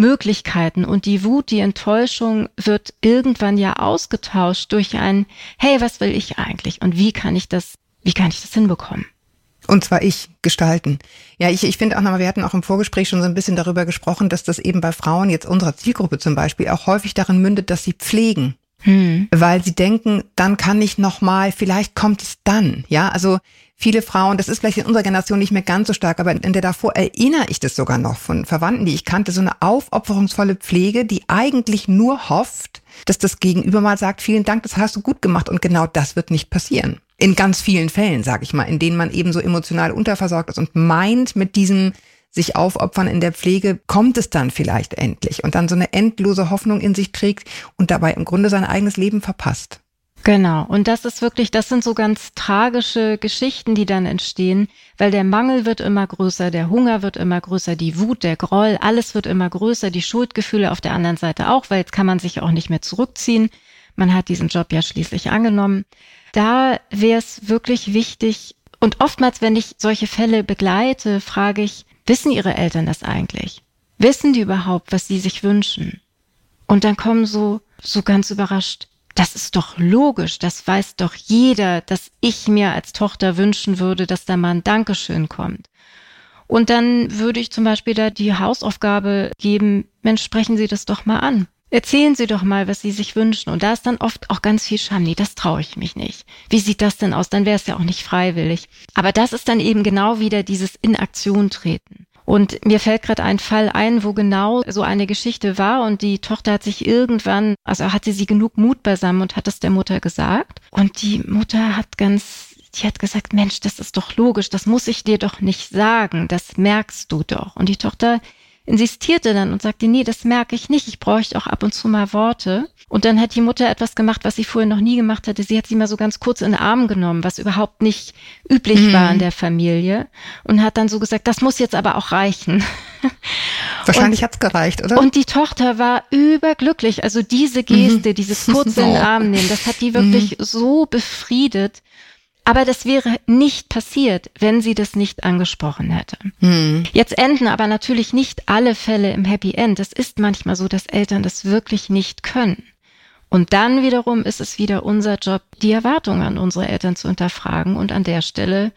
Möglichkeiten und die Wut, die Enttäuschung wird irgendwann ja ausgetauscht durch ein Hey, was will ich eigentlich und wie kann ich das, wie kann ich das hinbekommen? Und zwar ich, gestalten. Ja, ich, ich finde auch nochmal, wir hatten auch im Vorgespräch schon so ein bisschen darüber gesprochen, dass das eben bei Frauen, jetzt unserer Zielgruppe zum Beispiel, auch häufig darin mündet, dass sie pflegen. Hm. Weil sie denken, dann kann ich nochmal, vielleicht kommt es dann. Ja, also viele Frauen, das ist vielleicht in unserer Generation nicht mehr ganz so stark, aber in der davor erinnere ich das sogar noch von Verwandten, die ich kannte, so eine aufopferungsvolle Pflege, die eigentlich nur hofft, dass das Gegenüber mal sagt, vielen Dank, das hast du gut gemacht und genau das wird nicht passieren in ganz vielen Fällen, sage ich mal, in denen man eben so emotional unterversorgt ist und meint, mit diesem sich aufopfern in der Pflege kommt es dann vielleicht endlich und dann so eine endlose Hoffnung in sich trägt und dabei im Grunde sein eigenes Leben verpasst. Genau. Und das ist wirklich, das sind so ganz tragische Geschichten, die dann entstehen, weil der Mangel wird immer größer, der Hunger wird immer größer, die Wut, der Groll, alles wird immer größer, die Schuldgefühle auf der anderen Seite auch, weil jetzt kann man sich auch nicht mehr zurückziehen. Man hat diesen Job ja schließlich angenommen. Da wäre es wirklich wichtig, und oftmals, wenn ich solche Fälle begleite, frage ich, wissen Ihre Eltern das eigentlich? Wissen die überhaupt, was sie sich wünschen? Und dann kommen so, so ganz überrascht, das ist doch logisch, das weiß doch jeder, dass ich mir als Tochter wünschen würde, dass da mal ein Dankeschön kommt. Und dann würde ich zum Beispiel da die Hausaufgabe geben, Mensch, sprechen Sie das doch mal an. Erzählen Sie doch mal, was Sie sich wünschen. Und da ist dann oft auch ganz viel Scham. Nee, das traue ich mich nicht. Wie sieht das denn aus? Dann wäre es ja auch nicht freiwillig. Aber das ist dann eben genau wieder dieses in Aktion treten. Und mir fällt gerade ein Fall ein, wo genau so eine Geschichte war und die Tochter hat sich irgendwann, also hatte sie genug Mut beisammen und hat es der Mutter gesagt. Und die Mutter hat ganz, die hat gesagt, Mensch, das ist doch logisch, das muss ich dir doch nicht sagen, das merkst du doch. Und die Tochter insistierte dann und sagte, nee, das merke ich nicht, ich bräuchte auch ab und zu mal Worte. Und dann hat die Mutter etwas gemacht, was sie vorher noch nie gemacht hatte. Sie hat sie mal so ganz kurz in den Arm genommen, was überhaupt nicht üblich mhm. war in der Familie. Und hat dann so gesagt, das muss jetzt aber auch reichen. Wahrscheinlich hat's gereicht, oder? Und die Tochter war überglücklich. Also diese Geste, mhm. dieses kurze in den Arm nehmen, das hat die wirklich mhm. so befriedet. Aber das wäre nicht passiert, wenn sie das nicht angesprochen hätte. Hm. Jetzt enden aber natürlich nicht alle Fälle im Happy End. Es ist manchmal so, dass Eltern das wirklich nicht können. Und dann wiederum ist es wieder unser Job, die Erwartungen an unsere Eltern zu hinterfragen und an der Stelle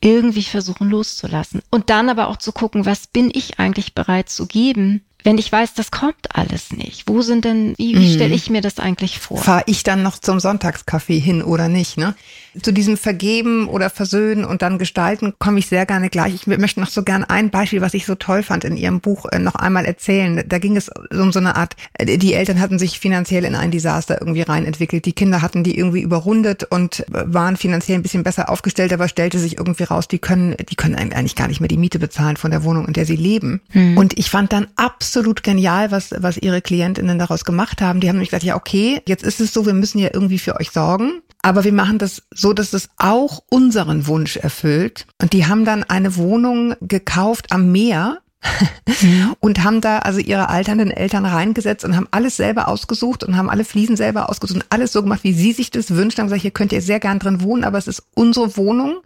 irgendwie versuchen loszulassen. Und dann aber auch zu gucken, was bin ich eigentlich bereit zu geben, wenn ich weiß, das kommt alles nicht, wo sind denn, wie, wie stelle mhm. ich mir das eigentlich vor? Fahre ich dann noch zum Sonntagskaffee hin oder nicht? Ne? Zu diesem Vergeben oder Versöhnen und dann gestalten komme ich sehr gerne gleich. Ich möchte noch so gern ein Beispiel, was ich so toll fand in Ihrem Buch, äh, noch einmal erzählen. Da ging es um so eine Art, äh, die Eltern hatten sich finanziell in ein Desaster irgendwie rein entwickelt. Die Kinder hatten die irgendwie überrundet und äh, waren finanziell ein bisschen besser aufgestellt, aber stellte sich irgendwie raus, die können, die können eigentlich gar nicht mehr die Miete bezahlen von der Wohnung, in der sie leben. Hm. Und ich fand dann absolut absolut genial, was, was ihre Klientinnen daraus gemacht haben. Die haben nämlich gesagt, ja, okay, jetzt ist es so, wir müssen ja irgendwie für euch sorgen. Aber wir machen das so, dass es auch unseren Wunsch erfüllt. Und die haben dann eine Wohnung gekauft am Meer und haben da also ihre alternden Eltern reingesetzt und haben alles selber ausgesucht und haben alle Fliesen selber ausgesucht und alles so gemacht, wie sie sich das wünschen. Haben gesagt, hier könnt ihr sehr gern drin wohnen, aber es ist unsere Wohnung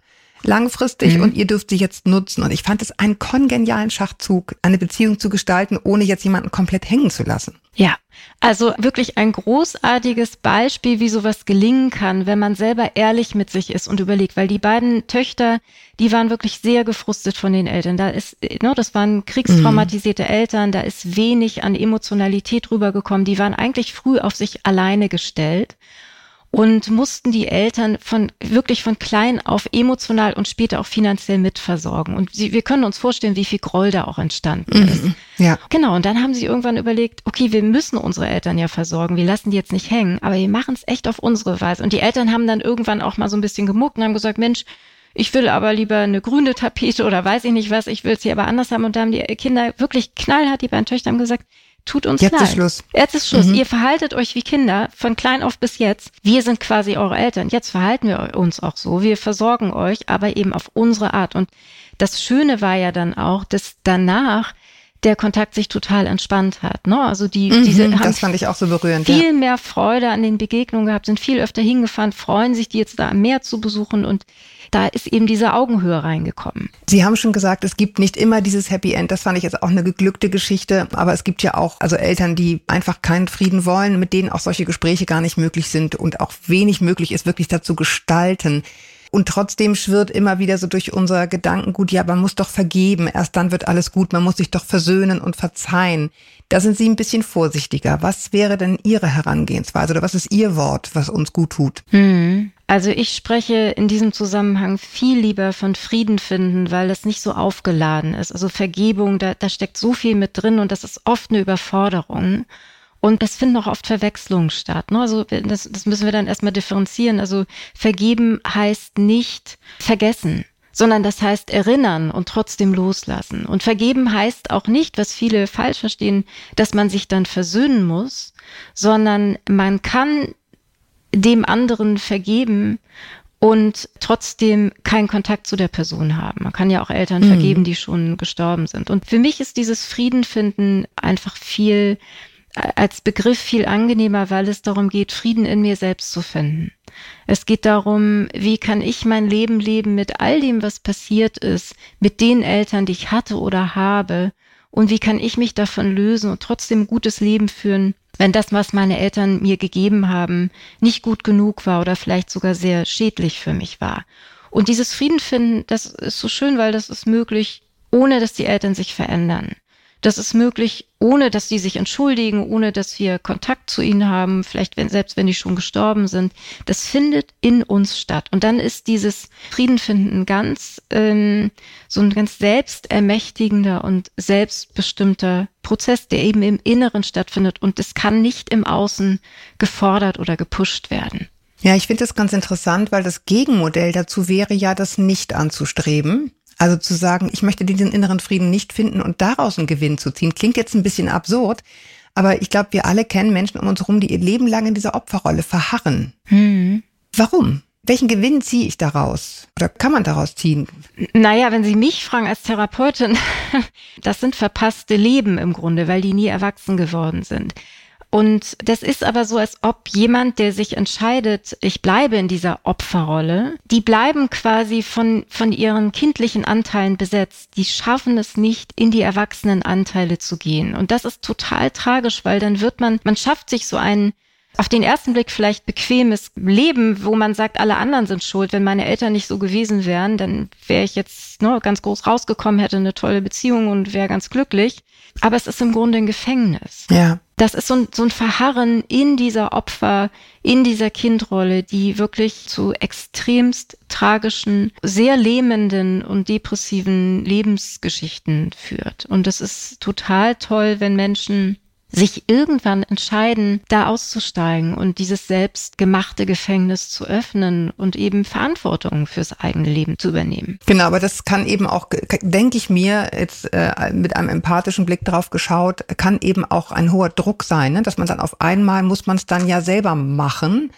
langfristig mhm. und ihr dürft sie jetzt nutzen. Und ich fand es einen kongenialen Schachzug, eine Beziehung zu gestalten, ohne jetzt jemanden komplett hängen zu lassen. Ja, also wirklich ein großartiges Beispiel, wie sowas gelingen kann, wenn man selber ehrlich mit sich ist und überlegt, weil die beiden Töchter, die waren wirklich sehr gefrustet von den Eltern. Da ist, ne, das waren kriegstraumatisierte mhm. Eltern, da ist wenig an Emotionalität rübergekommen. Die waren eigentlich früh auf sich alleine gestellt und mussten die Eltern von wirklich von klein auf emotional und später auch finanziell mitversorgen. Und sie, wir können uns vorstellen, wie viel Groll da auch entstanden mhm. ist. Ja. Genau. Und dann haben sie irgendwann überlegt, okay, wir müssen unsere Eltern ja versorgen. Wir lassen die jetzt nicht hängen, aber wir machen es echt auf unsere Weise. Und die Eltern haben dann irgendwann auch mal so ein bisschen gemuckt und haben gesagt, Mensch, ich will aber lieber eine grüne Tapete oder weiß ich nicht was, ich will es hier aber anders haben. Und da haben die Kinder wirklich knallhart, die beiden Töchter haben gesagt, Tut uns jetzt leid. Jetzt ist Schluss. Jetzt ist Schluss. Mhm. Ihr verhaltet euch wie Kinder von klein auf bis jetzt. Wir sind quasi eure Eltern. Jetzt verhalten wir uns auch so. Wir versorgen euch, aber eben auf unsere Art. Und das Schöne war ja dann auch, dass danach der Kontakt sich total entspannt hat. Ne? Also die, mhm, diese haben das fand ich auch so berührend. Viel ja. mehr Freude an den Begegnungen gehabt, sind viel öfter hingefahren, freuen sich, die jetzt da am Meer zu besuchen und da ist eben diese Augenhöhe reingekommen. Sie haben schon gesagt, es gibt nicht immer dieses Happy End. Das fand ich jetzt auch eine geglückte Geschichte. Aber es gibt ja auch also Eltern, die einfach keinen Frieden wollen, mit denen auch solche Gespräche gar nicht möglich sind und auch wenig möglich ist, wirklich dazu gestalten. Und trotzdem schwirrt immer wieder so durch unser Gedankengut, ja, man muss doch vergeben, erst dann wird alles gut, man muss sich doch versöhnen und verzeihen. Da sind Sie ein bisschen vorsichtiger. Was wäre denn Ihre Herangehensweise oder was ist Ihr Wort, was uns gut tut? Hm. Also ich spreche in diesem Zusammenhang viel lieber von Frieden finden, weil das nicht so aufgeladen ist. Also Vergebung, da, da steckt so viel mit drin und das ist oft eine Überforderung. Und es finden auch oft Verwechslungen statt. Ne? Also das, das müssen wir dann erstmal differenzieren. Also vergeben heißt nicht vergessen sondern das heißt erinnern und trotzdem loslassen. Und vergeben heißt auch nicht, was viele falsch verstehen, dass man sich dann versöhnen muss, sondern man kann dem anderen vergeben und trotzdem keinen Kontakt zu der Person haben. Man kann ja auch Eltern mhm. vergeben, die schon gestorben sind. Und für mich ist dieses Friedenfinden einfach viel als Begriff viel angenehmer, weil es darum geht, Frieden in mir selbst zu finden. Es geht darum, wie kann ich mein Leben leben mit all dem, was passiert ist, mit den Eltern, die ich hatte oder habe, und wie kann ich mich davon lösen und trotzdem gutes Leben führen, wenn das, was meine Eltern mir gegeben haben, nicht gut genug war oder vielleicht sogar sehr schädlich für mich war. Und dieses Frieden finden, das ist so schön, weil das ist möglich, ohne dass die Eltern sich verändern. Das ist möglich, ohne dass sie sich entschuldigen, ohne dass wir Kontakt zu ihnen haben, vielleicht wenn, selbst wenn die schon gestorben sind. Das findet in uns statt. Und dann ist dieses Friedenfinden ganz, ähm, so ein ganz selbstermächtigender und selbstbestimmter Prozess, der eben im Inneren stattfindet. Und es kann nicht im Außen gefordert oder gepusht werden. Ja, ich finde das ganz interessant, weil das Gegenmodell dazu wäre ja, das nicht anzustreben. Also zu sagen, ich möchte diesen inneren Frieden nicht finden und daraus einen Gewinn zu ziehen, klingt jetzt ein bisschen absurd. Aber ich glaube, wir alle kennen Menschen um uns herum, die ihr Leben lang in dieser Opferrolle verharren. Hm. Warum? Welchen Gewinn ziehe ich daraus? Oder kann man daraus ziehen? Naja, wenn Sie mich fragen als Therapeutin, das sind verpasste Leben im Grunde, weil die nie erwachsen geworden sind. Und das ist aber so, als ob jemand, der sich entscheidet, ich bleibe in dieser Opferrolle, die bleiben quasi von, von ihren kindlichen Anteilen besetzt. Die schaffen es nicht, in die erwachsenen Anteile zu gehen. Und das ist total tragisch, weil dann wird man, man schafft sich so einen auf den ersten Blick vielleicht bequemes Leben, wo man sagt, alle anderen sind schuld. Wenn meine Eltern nicht so gewesen wären, dann wäre ich jetzt ne, ganz groß rausgekommen, hätte eine tolle Beziehung und wäre ganz glücklich. Aber es ist im Grunde ein Gefängnis. Ja. Das ist so ein, so ein Verharren in dieser Opfer, in dieser Kindrolle, die wirklich zu extremst tragischen, sehr lähmenden und depressiven Lebensgeschichten führt. Und es ist total toll, wenn Menschen sich irgendwann entscheiden, da auszusteigen und dieses selbstgemachte Gefängnis zu öffnen und eben Verantwortung fürs eigene Leben zu übernehmen. Genau, aber das kann eben auch, denke ich mir, jetzt äh, mit einem empathischen Blick drauf geschaut, kann eben auch ein hoher Druck sein, ne? dass man dann auf einmal muss man es dann ja selber machen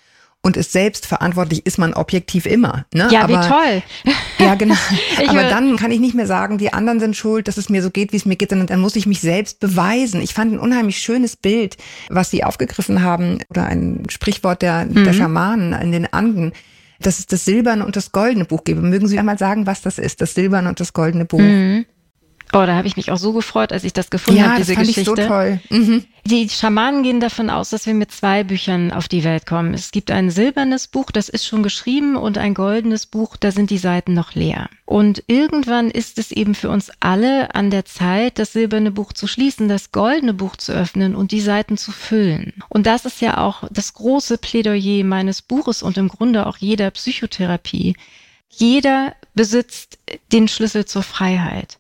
und ist selbst verantwortlich, ist man objektiv immer. Ne? Ja, aber, wie toll. Ja, genau. Aber dann kann ich nicht mehr sagen, die anderen sind schuld, dass es mir so geht, wie es mir geht, sondern dann muss ich mich selbst beweisen. Ich fand ein unheimlich schönes Bild, was Sie aufgegriffen haben, oder ein Sprichwort der, mhm. der Schamanen in den Anden, dass es das silberne und das goldene Buch gebe. Mögen Sie einmal sagen, was das ist, das silberne und das goldene Buch? Mhm. Oh, da habe ich mich auch so gefreut, als ich das gefunden ja, habe, diese das fand Geschichte. Ich so toll. Mhm. Die Schamanen gehen davon aus, dass wir mit zwei Büchern auf die Welt kommen. Es gibt ein silbernes Buch, das ist schon geschrieben, und ein goldenes Buch, da sind die Seiten noch leer. Und irgendwann ist es eben für uns alle an der Zeit, das silberne Buch zu schließen, das goldene Buch zu öffnen und die Seiten zu füllen. Und das ist ja auch das große Plädoyer meines Buches und im Grunde auch jeder Psychotherapie. Jeder besitzt den Schlüssel zur Freiheit.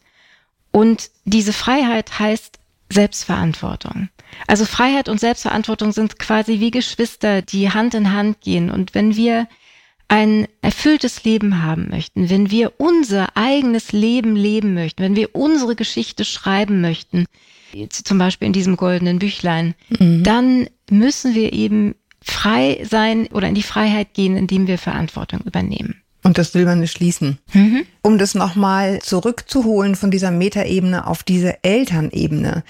Und diese Freiheit heißt Selbstverantwortung. Also Freiheit und Selbstverantwortung sind quasi wie Geschwister, die Hand in Hand gehen. Und wenn wir ein erfülltes Leben haben möchten, wenn wir unser eigenes Leben leben möchten, wenn wir unsere Geschichte schreiben möchten, zum Beispiel in diesem goldenen Büchlein, mhm. dann müssen wir eben frei sein oder in die Freiheit gehen, indem wir Verantwortung übernehmen. Und das silberne Schließen. Mhm. Um das nochmal zurückzuholen von dieser Metaebene auf diese Elternebene.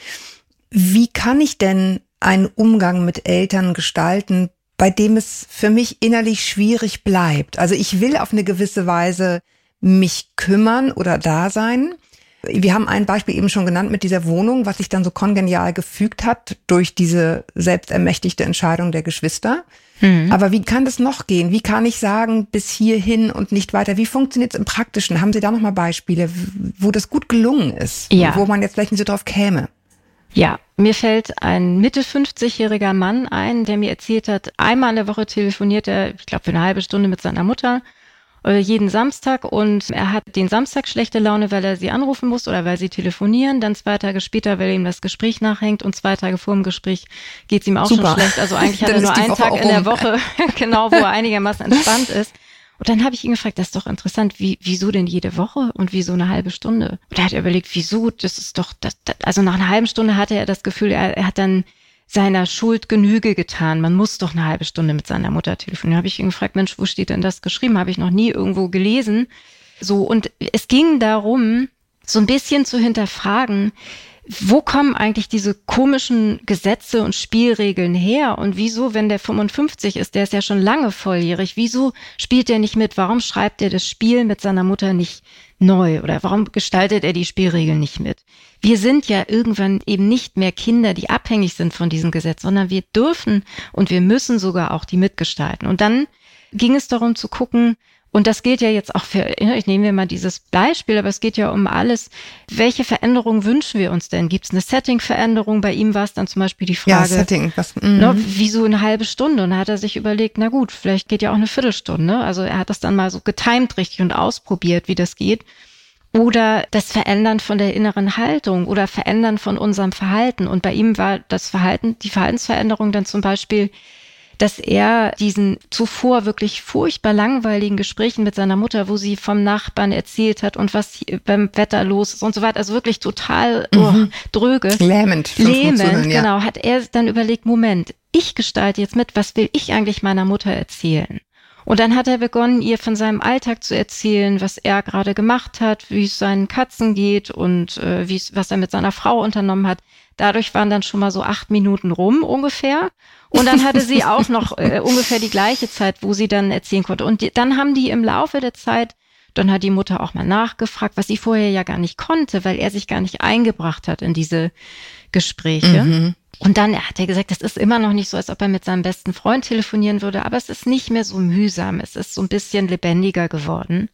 Wie kann ich denn einen Umgang mit Eltern gestalten, bei dem es für mich innerlich schwierig bleibt? Also ich will auf eine gewisse Weise mich kümmern oder da sein. Wir haben ein Beispiel eben schon genannt mit dieser Wohnung, was sich dann so kongenial gefügt hat durch diese selbstermächtigte Entscheidung der Geschwister. Mhm. Aber wie kann das noch gehen? Wie kann ich sagen, bis hierhin und nicht weiter? Wie funktioniert es im Praktischen? Haben Sie da nochmal Beispiele, wo das gut gelungen ist? Ja. Wo man jetzt vielleicht nicht so drauf käme? Ja, mir fällt ein Mitte 50-jähriger Mann ein, der mir erzählt hat, einmal in der Woche telefoniert er, ich glaube, für eine halbe Stunde mit seiner Mutter jeden Samstag und er hat den Samstag schlechte Laune, weil er sie anrufen muss oder weil sie telefonieren. Dann zwei Tage später, weil ihm das Gespräch nachhängt und zwei Tage vor dem Gespräch geht es ihm auch Super. schon schlecht. Also eigentlich hat er nur einen Tag in der Woche, genau, wo er einigermaßen entspannt ist. Und dann habe ich ihn gefragt, das ist doch interessant, wie, wieso denn jede Woche und wieso eine halbe Stunde? Und er hat überlegt, wieso, das ist doch, das, das, also nach einer halben Stunde hatte er das Gefühl, er, er hat dann seiner Schuld Genüge getan. Man muss doch eine halbe Stunde mit seiner Mutter telefonieren. Habe ich ihn gefragt, Mensch, wo steht denn das geschrieben? Habe ich noch nie irgendwo gelesen. So, und es ging darum, so ein bisschen zu hinterfragen, wo kommen eigentlich diese komischen Gesetze und Spielregeln her? Und wieso, wenn der 55 ist, der ist ja schon lange volljährig, wieso spielt er nicht mit? Warum schreibt er das Spiel mit seiner Mutter nicht neu? Oder warum gestaltet er die Spielregeln nicht mit? Wir sind ja irgendwann eben nicht mehr Kinder, die abhängig sind von diesem Gesetz, sondern wir dürfen und wir müssen sogar auch die mitgestalten. Und dann ging es darum zu gucken, und das gilt ja jetzt auch für, ich nehme mir mal dieses Beispiel, aber es geht ja um alles. Welche Veränderungen wünschen wir uns denn? Gibt es eine Setting-Veränderung? Bei ihm war es dann zum Beispiel die Frage, ja, Setting, was, ne, wieso eine halbe Stunde? Und da hat er sich überlegt, na gut, vielleicht geht ja auch eine Viertelstunde. Also er hat das dann mal so getimt richtig und ausprobiert, wie das geht. Oder das Verändern von der inneren Haltung oder Verändern von unserem Verhalten. Und bei ihm war das Verhalten, die Verhaltensveränderung dann zum Beispiel, dass er diesen zuvor wirklich furchtbar langweiligen Gesprächen mit seiner Mutter, wo sie vom Nachbarn erzählt hat und was beim Wetter los ist und so weiter, also wirklich total oh, mhm. dröge. Lähmend. Lähmend, hören, ja. genau. Hat er dann überlegt, Moment, ich gestalte jetzt mit, was will ich eigentlich meiner Mutter erzählen? Und dann hat er begonnen, ihr von seinem Alltag zu erzählen, was er gerade gemacht hat, wie es seinen Katzen geht und äh, wie was er mit seiner Frau unternommen hat. Dadurch waren dann schon mal so acht Minuten rum ungefähr. Und dann hatte sie auch noch äh, ungefähr die gleiche Zeit, wo sie dann erzählen konnte. Und die, dann haben die im Laufe der Zeit, dann hat die Mutter auch mal nachgefragt, was sie vorher ja gar nicht konnte, weil er sich gar nicht eingebracht hat in diese Gespräche. Mhm. Und dann hat er gesagt, das ist immer noch nicht so, als ob er mit seinem besten Freund telefonieren würde, aber es ist nicht mehr so mühsam. Es ist so ein bisschen lebendiger geworden.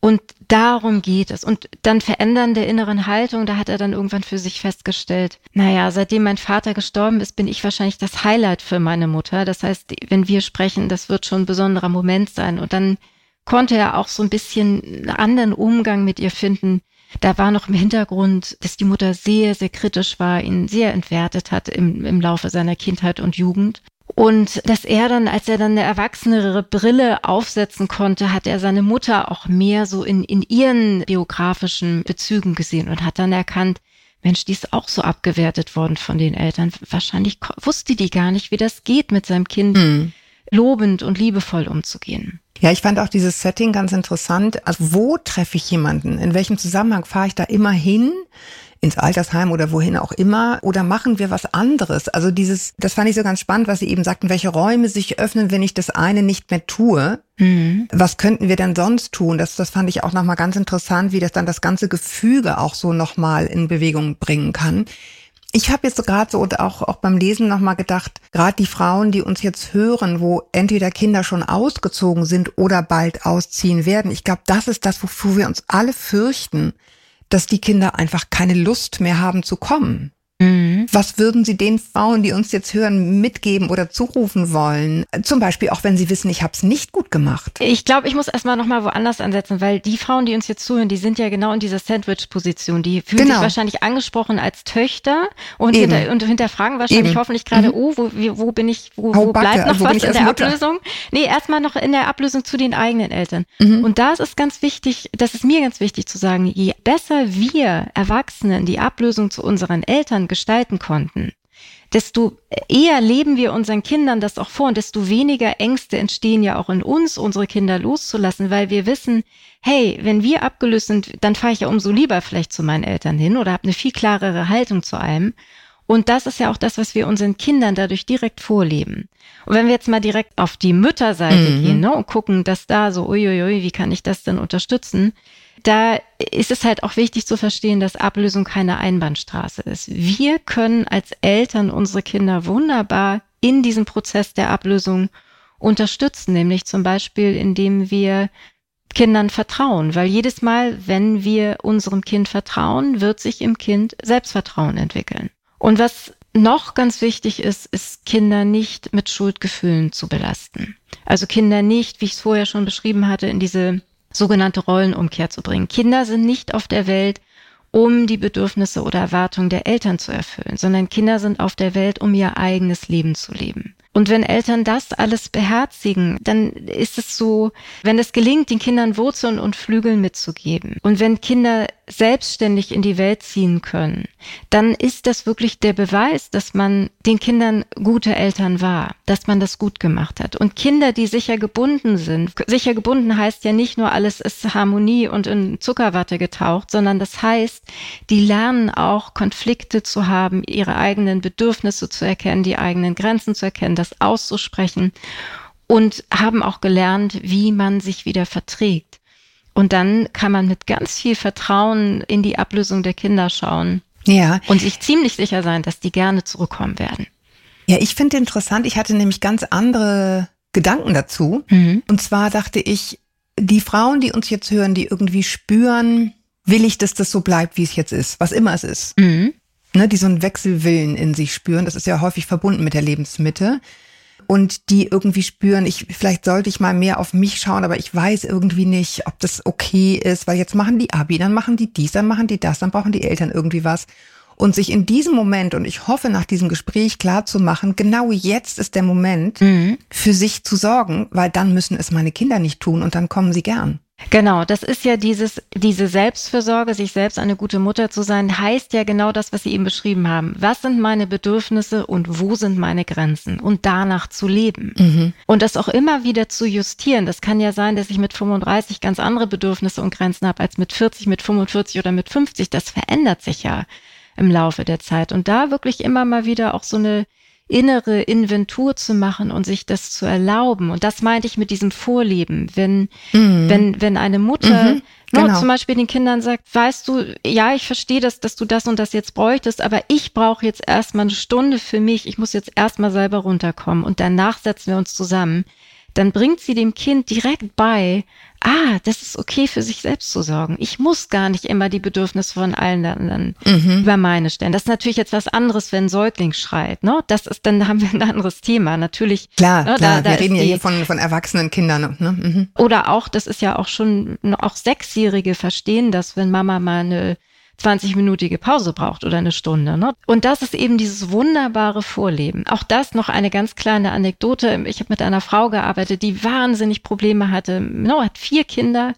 Und darum geht es. Und dann Verändern der inneren Haltung, da hat er dann irgendwann für sich festgestellt, naja, seitdem mein Vater gestorben ist, bin ich wahrscheinlich das Highlight für meine Mutter. Das heißt, wenn wir sprechen, das wird schon ein besonderer Moment sein. Und dann konnte er auch so ein bisschen einen anderen Umgang mit ihr finden. Da war noch im Hintergrund, dass die Mutter sehr, sehr kritisch war, ihn sehr entwertet hat im, im Laufe seiner Kindheit und Jugend. Und dass er dann, als er dann eine erwachsenere Brille aufsetzen konnte, hat er seine Mutter auch mehr so in, in ihren biografischen Bezügen gesehen und hat dann erkannt, Mensch, die ist auch so abgewertet worden von den Eltern. Wahrscheinlich wusste die gar nicht, wie das geht, mit seinem Kind mhm. Lobend und liebevoll umzugehen. Ja, ich fand auch dieses Setting ganz interessant. Also wo treffe ich jemanden? In welchem Zusammenhang fahre ich da immer hin? ins Altersheim oder wohin auch immer oder machen wir was anderes? Also dieses, das fand ich so ganz spannend, was Sie eben sagten, welche Räume sich öffnen, wenn ich das eine nicht mehr tue. Mhm. Was könnten wir denn sonst tun? Das, das fand ich auch nochmal ganz interessant, wie das dann das ganze Gefüge auch so nochmal in Bewegung bringen kann. Ich habe jetzt so gerade so und auch, auch beim Lesen nochmal gedacht, gerade die Frauen, die uns jetzt hören, wo entweder Kinder schon ausgezogen sind oder bald ausziehen werden, ich glaube, das ist das, wofür wir uns alle fürchten, dass die Kinder einfach keine Lust mehr haben zu kommen. Mhm. Was würden Sie den Frauen, die uns jetzt hören, mitgeben oder zurufen wollen? Zum Beispiel auch, wenn sie wissen, ich habe es nicht gut gemacht. Ich glaube, ich muss erstmal nochmal woanders ansetzen, weil die Frauen, die uns jetzt zuhören, die sind ja genau in dieser Sandwich-Position. Die fühlen genau. sich wahrscheinlich angesprochen als Töchter und, hinter, und hinterfragen wahrscheinlich Eben. hoffentlich gerade, mhm. oh, wo, wo bin ich, wo, wo bleibt noch wo was in der Mutter? Ablösung? Nee, erstmal noch in der Ablösung zu den eigenen Eltern. Mhm. Und da ist es ganz wichtig, das ist mir ganz wichtig zu sagen, je besser wir Erwachsenen die Ablösung zu unseren Eltern gestalten konnten, desto eher leben wir unseren Kindern das auch vor und desto weniger Ängste entstehen ja auch in uns, unsere Kinder loszulassen, weil wir wissen, hey, wenn wir abgelöst sind, dann fahre ich ja umso lieber vielleicht zu meinen Eltern hin oder habe eine viel klarere Haltung zu allem. Und das ist ja auch das, was wir unseren Kindern dadurch direkt vorleben. Und wenn wir jetzt mal direkt auf die Mütterseite mhm. gehen ne, und gucken, dass da so, uiuiui, wie kann ich das denn unterstützen? da ist es halt auch wichtig zu verstehen, dass Ablösung keine Einbahnstraße ist. Wir können als Eltern unsere Kinder wunderbar in diesem Prozess der Ablösung unterstützen, nämlich zum Beispiel, indem wir Kindern vertrauen, weil jedes Mal, wenn wir unserem Kind vertrauen, wird sich im Kind Selbstvertrauen entwickeln. Und was noch ganz wichtig ist, ist Kinder nicht mit Schuldgefühlen zu belasten. Also Kinder nicht, wie ich es vorher schon beschrieben hatte, in diese sogenannte Rollenumkehr zu bringen. Kinder sind nicht auf der Welt, um die Bedürfnisse oder Erwartungen der Eltern zu erfüllen, sondern Kinder sind auf der Welt, um ihr eigenes Leben zu leben. Und wenn Eltern das alles beherzigen, dann ist es so, wenn es gelingt, den Kindern Wurzeln und Flügeln mitzugeben und wenn Kinder selbstständig in die Welt ziehen können, dann ist das wirklich der Beweis, dass man den Kindern gute Eltern war, dass man das gut gemacht hat. Und Kinder, die sicher gebunden sind, sicher gebunden heißt ja nicht nur alles ist Harmonie und in Zuckerwatte getaucht, sondern das heißt, die lernen auch Konflikte zu haben, ihre eigenen Bedürfnisse zu erkennen, die eigenen Grenzen zu erkennen, das auszusprechen und haben auch gelernt, wie man sich wieder verträgt. Und dann kann man mit ganz viel Vertrauen in die Ablösung der Kinder schauen. Ja. Und sich ziemlich sicher sein, dass die gerne zurückkommen werden. Ja, ich finde interessant, ich hatte nämlich ganz andere Gedanken dazu. Mhm. Und zwar dachte ich, die Frauen, die uns jetzt hören, die irgendwie spüren, will ich, dass das so bleibt, wie es jetzt ist, was immer es ist. Mhm. Ne, die so einen Wechselwillen in sich spüren, das ist ja häufig verbunden mit der Lebensmitte und die irgendwie spüren, ich, vielleicht sollte ich mal mehr auf mich schauen, aber ich weiß irgendwie nicht, ob das okay ist, weil jetzt machen die Abi, dann machen die dies, dann machen die das, dann brauchen die Eltern irgendwie was. Und sich in diesem Moment, und ich hoffe nach diesem Gespräch klar zu machen, genau jetzt ist der Moment, mhm. für sich zu sorgen, weil dann müssen es meine Kinder nicht tun und dann kommen sie gern. Genau, das ist ja dieses, diese Selbstfürsorge, sich selbst eine gute Mutter zu sein, heißt ja genau das, was Sie eben beschrieben haben. Was sind meine Bedürfnisse und wo sind meine Grenzen? Und danach zu leben. Mhm. Und das auch immer wieder zu justieren. Das kann ja sein, dass ich mit 35 ganz andere Bedürfnisse und Grenzen habe als mit 40, mit 45 oder mit 50. Das verändert sich ja im Laufe der Zeit. Und da wirklich immer mal wieder auch so eine innere Inventur zu machen und sich das zu erlauben. Und das meinte ich mit diesem Vorleben. Wenn, mhm. wenn, wenn eine Mutter mhm, genau. no, zum Beispiel den Kindern sagt, weißt du, ja, ich verstehe das, dass du das und das jetzt bräuchtest, aber ich brauche jetzt erstmal eine Stunde für mich. Ich muss jetzt erstmal selber runterkommen und danach setzen wir uns zusammen. Dann bringt sie dem Kind direkt bei, ah, das ist okay für sich selbst zu sorgen. Ich muss gar nicht immer die Bedürfnisse von allen anderen mhm. über meine stellen. Das ist natürlich jetzt was anderes, wenn ein Säugling schreit. Ne? Das ist, dann haben wir ein anderes Thema. Natürlich. Klar, ne, klar. Da, da wir reden ja hier von, von erwachsenen Kindern. Ne? Mhm. Oder auch, das ist ja auch schon, auch Sechsjährige verstehen das, wenn Mama mal eine 20-minütige Pause braucht oder eine Stunde. Ne? Und das ist eben dieses wunderbare Vorleben. Auch das noch eine ganz kleine Anekdote. Ich habe mit einer Frau gearbeitet, die wahnsinnig Probleme hatte. No, hat vier Kinder,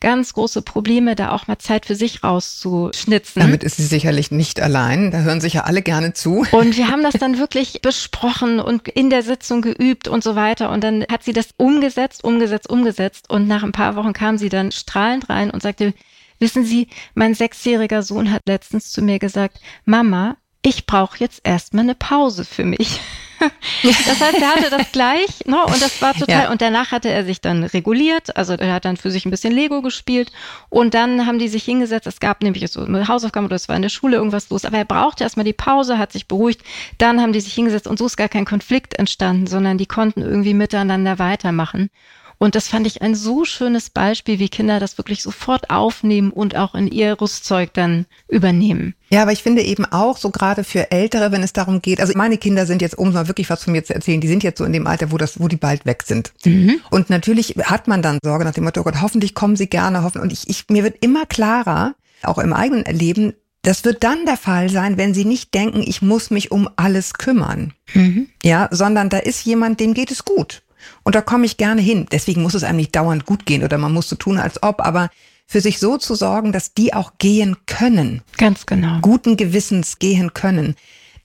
ganz große Probleme, da auch mal Zeit für sich rauszuschnitzen. Damit ist sie sicherlich nicht allein. Da hören sich ja alle gerne zu. Und wir haben das dann wirklich besprochen und in der Sitzung geübt und so weiter. Und dann hat sie das umgesetzt, umgesetzt, umgesetzt. Und nach ein paar Wochen kam sie dann strahlend rein und sagte, Wissen Sie, mein sechsjähriger Sohn hat letztens zu mir gesagt, Mama, ich brauche jetzt erstmal eine Pause für mich. das heißt, er hatte das gleich, ne? Und das war total. Ja. Und danach hatte er sich dann reguliert. Also er hat dann für sich ein bisschen Lego gespielt. Und dann haben die sich hingesetzt. Es gab nämlich so eine Hausaufgabe oder es war in der Schule irgendwas los. Aber er brauchte erstmal die Pause, hat sich beruhigt. Dann haben die sich hingesetzt und so ist gar kein Konflikt entstanden, sondern die konnten irgendwie miteinander weitermachen. Und das fand ich ein so schönes Beispiel, wie Kinder das wirklich sofort aufnehmen und auch in ihr Rüstzeug dann übernehmen. Ja, aber ich finde eben auch, so gerade für Ältere, wenn es darum geht, also meine Kinder sind jetzt, um mal wirklich was von mir zu erzählen, die sind jetzt so in dem Alter, wo das, wo die bald weg sind. Mhm. Und natürlich hat man dann Sorge nach dem Motto, oh Gott, hoffentlich kommen sie gerne, hoffen. Und ich, ich, mir wird immer klarer, auch im eigenen Leben, das wird dann der Fall sein, wenn sie nicht denken, ich muss mich um alles kümmern. Mhm. Ja, sondern da ist jemand, dem geht es gut. Und da komme ich gerne hin. Deswegen muss es einem nicht dauernd gut gehen oder man muss so tun, als ob, aber für sich so zu sorgen, dass die auch gehen können. Ganz genau. Guten Gewissens gehen können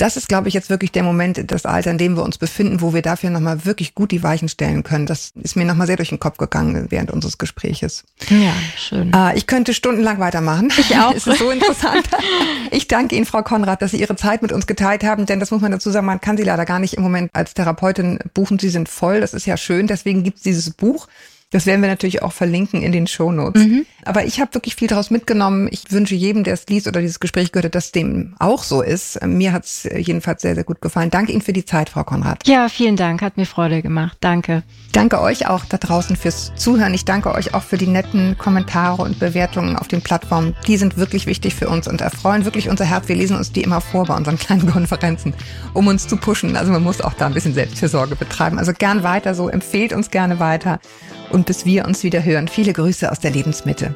das ist, glaube ich, jetzt wirklich der Moment, das Alter, in dem wir uns befinden, wo wir dafür nochmal wirklich gut die Weichen stellen können. Das ist mir nochmal sehr durch den Kopf gegangen während unseres Gespräches. Ja, schön. Äh, ich könnte stundenlang weitermachen. Ich auch. es ist so interessant. ich danke Ihnen, Frau Konrad, dass Sie Ihre Zeit mit uns geteilt haben, denn das muss man dazu sagen, man kann Sie leider gar nicht im Moment als Therapeutin buchen. Sie sind voll. Das ist ja schön. Deswegen gibt es dieses Buch. Das werden wir natürlich auch verlinken in den Shownotes. Mhm. Aber ich habe wirklich viel daraus mitgenommen. Ich wünsche jedem, der es liest oder dieses Gespräch gehört, dass dem auch so ist. Mir hat es jedenfalls sehr, sehr gut gefallen. Danke Ihnen für die Zeit, Frau Konrad. Ja, vielen Dank. Hat mir Freude gemacht. Danke. Danke euch auch da draußen fürs Zuhören. Ich danke euch auch für die netten Kommentare und Bewertungen auf den Plattformen. Die sind wirklich wichtig für uns und erfreuen wirklich unser Herz. Wir lesen uns die immer vor bei unseren kleinen Konferenzen, um uns zu pushen. Also man muss auch da ein bisschen Selbstfürsorge betreiben. Also gern weiter so. Empfehlt uns gerne weiter und bis wir uns wieder hören, viele Grüße aus der Lebensmitte.